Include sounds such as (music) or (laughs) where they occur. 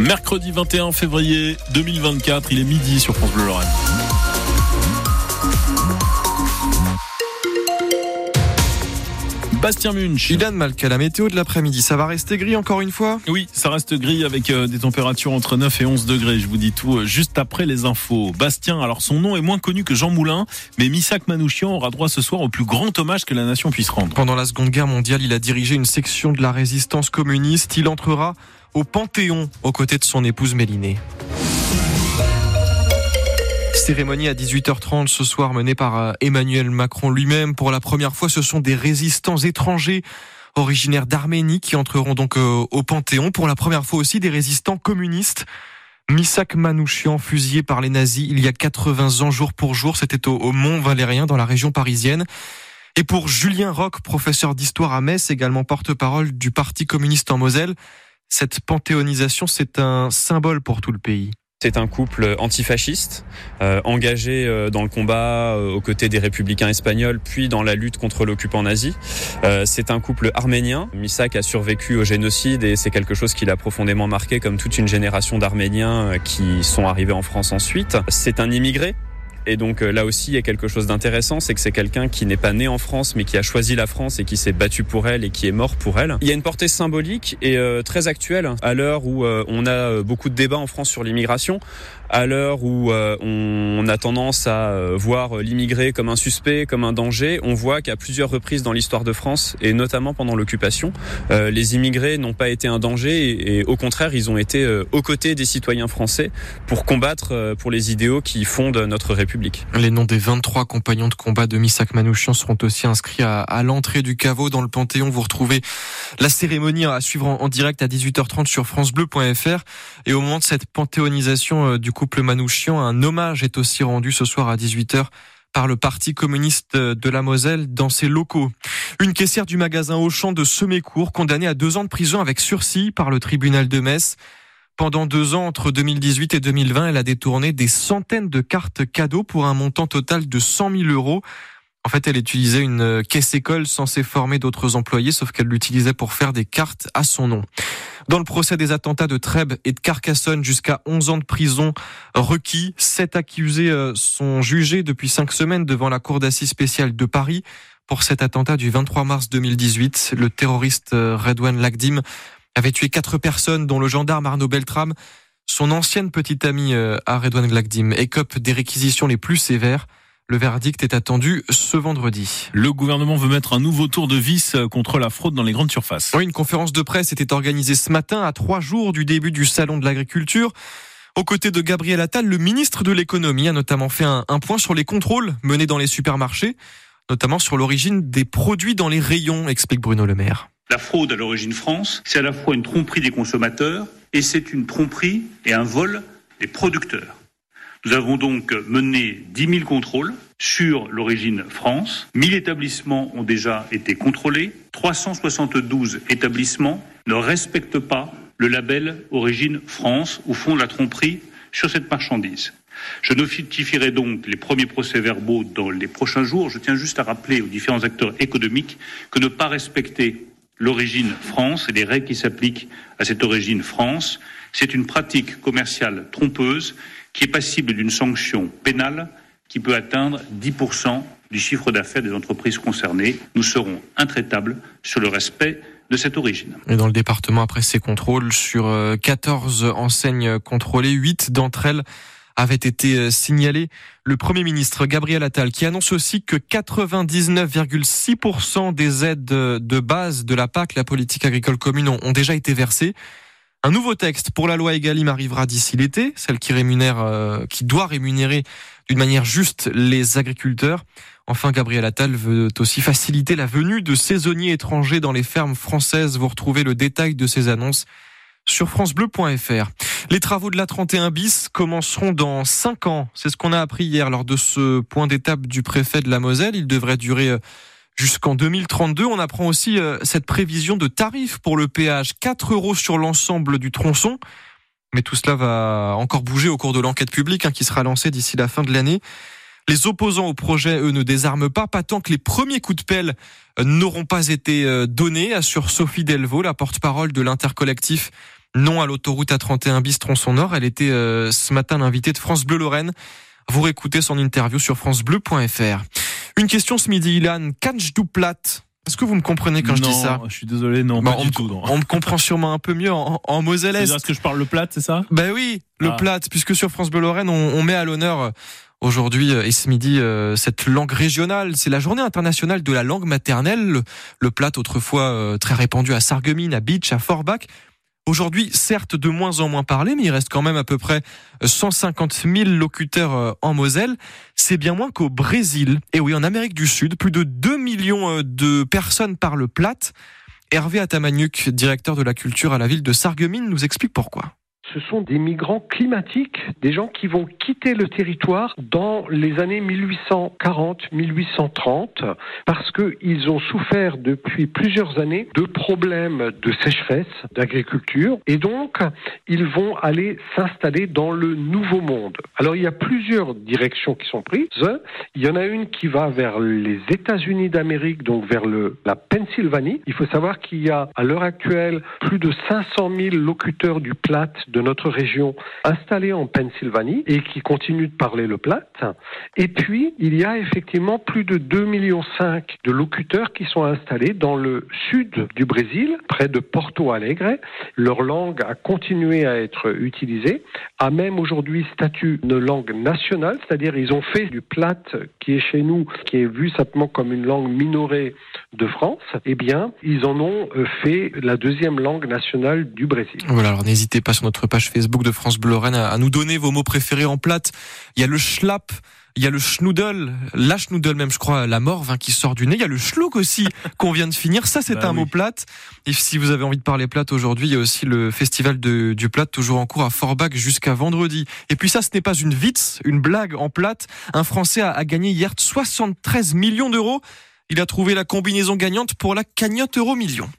Mercredi 21 février 2024, il est midi sur France Bleu Lorraine. Bastien Munch. Ilan Malka, la météo de l'après-midi, ça va rester gris encore une fois? Oui, ça reste gris avec euh, des températures entre 9 et 11 degrés. Je vous dis tout euh, juste après les infos. Bastien, alors son nom est moins connu que Jean Moulin, mais Missak Manouchian aura droit ce soir au plus grand hommage que la nation puisse rendre. Pendant la Seconde Guerre mondiale, il a dirigé une section de la résistance communiste. Il entrera au Panthéon aux côtés de son épouse Mélinée. Cérémonie à 18h30 ce soir menée par euh, Emmanuel Macron lui-même. Pour la première fois, ce sont des résistants étrangers originaires d'Arménie qui entreront donc euh, au Panthéon. Pour la première fois aussi, des résistants communistes. Misak Manouchian, fusillé par les nazis il y a 80 ans jour pour jour. C'était au, Mont Valérien dans la région parisienne. Et pour Julien Roch, professeur d'histoire à Metz, également porte-parole du Parti communiste en Moselle, cette panthéonisation, c'est un symbole pour tout le pays. C'est un couple antifasciste, euh, engagé euh, dans le combat euh, aux côtés des républicains espagnols, puis dans la lutte contre l'occupant nazi. c'est un couple arménien. Misak a survécu au génocide et c'est quelque chose qui l'a profondément marqué, comme toute une génération d'Arméniens qui sont arrivés en France ensuite. C'est un immigré et donc euh, là aussi, il y a quelque chose d'intéressant, c'est que c'est quelqu'un qui n'est pas né en France, mais qui a choisi la France et qui s'est battu pour elle et qui est mort pour elle. Il y a une portée symbolique et euh, très actuelle à l'heure où euh, on a beaucoup de débats en France sur l'immigration à l'heure où euh, on a tendance à euh, voir l'immigré comme un suspect, comme un danger, on voit qu'à plusieurs reprises dans l'histoire de France, et notamment pendant l'occupation, euh, les immigrés n'ont pas été un danger, et, au contraire, ils ont été aux côtés des citoyens français pour combattre pour les idéaux qui fondent notre République. Les noms des 23 compagnons de combat de Missak Manouchian seront aussi inscrits à, l'entrée du caveau dans le Panthéon. Vous retrouvez la cérémonie à suivre en, en direct à 18h30 sur francebleu.fr. Et au moment de cette panthéonisation du couple Manouchian. Un hommage est aussi rendu ce soir à 18h par le Parti communiste de la Moselle dans ses locaux. Une caissière du magasin Auchan de Semécourt, condamnée à deux ans de prison avec sursis par le tribunal de Metz. Pendant deux ans, entre 2018 et 2020, elle a détourné des centaines de cartes cadeaux pour un montant total de 100 000 euros. En fait, elle utilisait une caisse école censée former d'autres employés, sauf qu'elle l'utilisait pour faire des cartes à son nom. Dans le procès des attentats de Trèbes et de Carcassonne, jusqu'à 11 ans de prison requis. Sept accusés euh, sont jugés depuis cinq semaines devant la Cour d'assises spéciale de Paris pour cet attentat du 23 mars 2018. Le terroriste euh, Redouane Lagdim avait tué quatre personnes, dont le gendarme Arnaud Beltrame. Son ancienne petite amie euh, à Redouane Lagdim écope des réquisitions les plus sévères. Le verdict est attendu ce vendredi. Le gouvernement veut mettre un nouveau tour de vis contre la fraude dans les grandes surfaces. Oui, une conférence de presse était organisée ce matin à trois jours du début du salon de l'agriculture. Aux côtés de Gabriel Attal, le ministre de l'économie a notamment fait un, un, point sur les contrôles menés dans les supermarchés, notamment sur l'origine des produits dans les rayons, explique Bruno Le Maire. La fraude à l'origine France, c'est à la fois une tromperie des consommateurs et c'est une tromperie et un vol des producteurs. Nous avons donc mené 10 000 contrôles sur l'origine France. 1000 établissements ont déjà été contrôlés. 372 établissements ne respectent pas le label Origine France ou font la tromperie sur cette marchandise. Je notifierai donc les premiers procès-verbaux dans les prochains jours. Je tiens juste à rappeler aux différents acteurs économiques que ne pas respecter l'origine France et les règles qui s'appliquent à cette origine France, c'est une pratique commerciale trompeuse qui est passible d'une sanction pénale qui peut atteindre 10% du chiffre d'affaires des entreprises concernées. Nous serons intraitables sur le respect de cette origine. Et dans le département, après ces contrôles, sur 14 euh, enseignes contrôlées, 8 d'entre elles avaient été euh, signalées. Le Premier ministre Gabriel Attal qui annonce aussi que 99,6% des aides de base de la PAC, la politique agricole commune, ont déjà été versées. Un nouveau texte pour la loi Egalim arrivera d'ici l'été, celle qui rémunère, euh, qui doit rémunérer d'une manière juste les agriculteurs. Enfin, Gabriel Attal veut aussi faciliter la venue de saisonniers étrangers dans les fermes françaises. Vous retrouvez le détail de ces annonces sur francebleu.fr. Les travaux de la 31 bis commenceront dans 5 ans. C'est ce qu'on a appris hier lors de ce point d'étape du préfet de la Moselle. Il devrait durer euh, jusqu'en 2032. On apprend aussi euh, cette prévision de tarifs pour le péage, 4 euros sur l'ensemble du tronçon. Mais tout cela va encore bouger au cours de l'enquête publique hein, qui sera lancée d'ici la fin de l'année. Les opposants au projet, eux, ne désarment pas, pas tant que les premiers coups de pelle euh, n'auront pas été donnés, assure Sophie Delvaux, la porte-parole de l'intercollectif Non à l'autoroute A31 bis tronçon nord. Elle était euh, ce matin l'invitée de France Bleu Lorraine. Vous réécoutez son interview sur francebleu.fr. Une question ce midi, Ilan. Kanj du plat. Est-ce que vous me comprenez quand non, je dis ça Je suis désolé, non, bah, pas on, du tout. Non. on me comprend sûrement un peu mieux en, en Moselle C'est-à-dire que je parle le plat, c'est ça? Ben oui, le Ah. plat, puisque sur France Bleu Lorraine, on, on met à l'honneur euh, aujourd'hui euh, et ce midi euh, cette langue régionale. C'est la journée internationale de la langue maternelle. Le, le plat, autrefois euh, très répandu à Sarreguemines, à Beach, à Forbach. Aujourd'hui, certes, de moins en moins parlé, mais il reste quand même à peu près 150 000 locuteurs euh, en Moselle. C'est bien moins qu'au Brésil. Et oui, en Amérique du Sud, plus de 2 millions euh, de personnes parlent plate. Hervé Atamaniuk, directeur de la culture à la ville de Sarreguemines, nous explique pourquoi. Ce sont des migrants climatiques, des gens qui vont quitter le territoire dans les années 1840-1830 parce qu'ils ont souffert depuis plusieurs années de problèmes de sécheresse, d'agriculture et donc ils vont aller s'installer dans le nouveau monde. Alors il y a plusieurs directions qui sont prises. Il y en a une qui va vers les États-Unis d'Amérique, donc vers la Pennsylvanie. Il faut savoir qu'il y a à l'heure actuelle plus de 500 000 locuteurs du Platte de notre région installés en Pennsylvanie et qui continuent de parler le Platte. Et puis, il y a effectivement plus de 2,5 millions de locuteurs qui sont installés dans le sud du Brésil, près de Porto Alegre. Leur langue a continué à être utilisée, a même aujourd'hui statut de langue nationale, c'est-à-dire ils ont fait du Platte qui est chez nous, qui est vu simplement comme une langue minorée de France, eh bien, ils en ont euh, fait la deuxième langue nationale du Brésil. Voilà, alors n'hésitez pas sur notre page Facebook de France Bleu Lorraine à, à nous donner vos mots préférés en plate. Il y a le schlapp, il y a le schnoodle, la schnoodle même, je crois, la morve hein, qui sort du nez. Il y a le schlouk aussi (laughs) qu'on vient de finir. Ça, c'est Bah un oui. mot plate. Et si vous avez envie de parler plate aujourd'hui, il y a aussi le festival de, du plate toujours en cours à Forbach jusqu'à vendredi. Et puis ça, ce n'est pas une vitz, une blague en plate. Un Français a, a gagné hier 73 millions d'euros. Il a trouvé la combinaison gagnante pour la cagnotte euro million.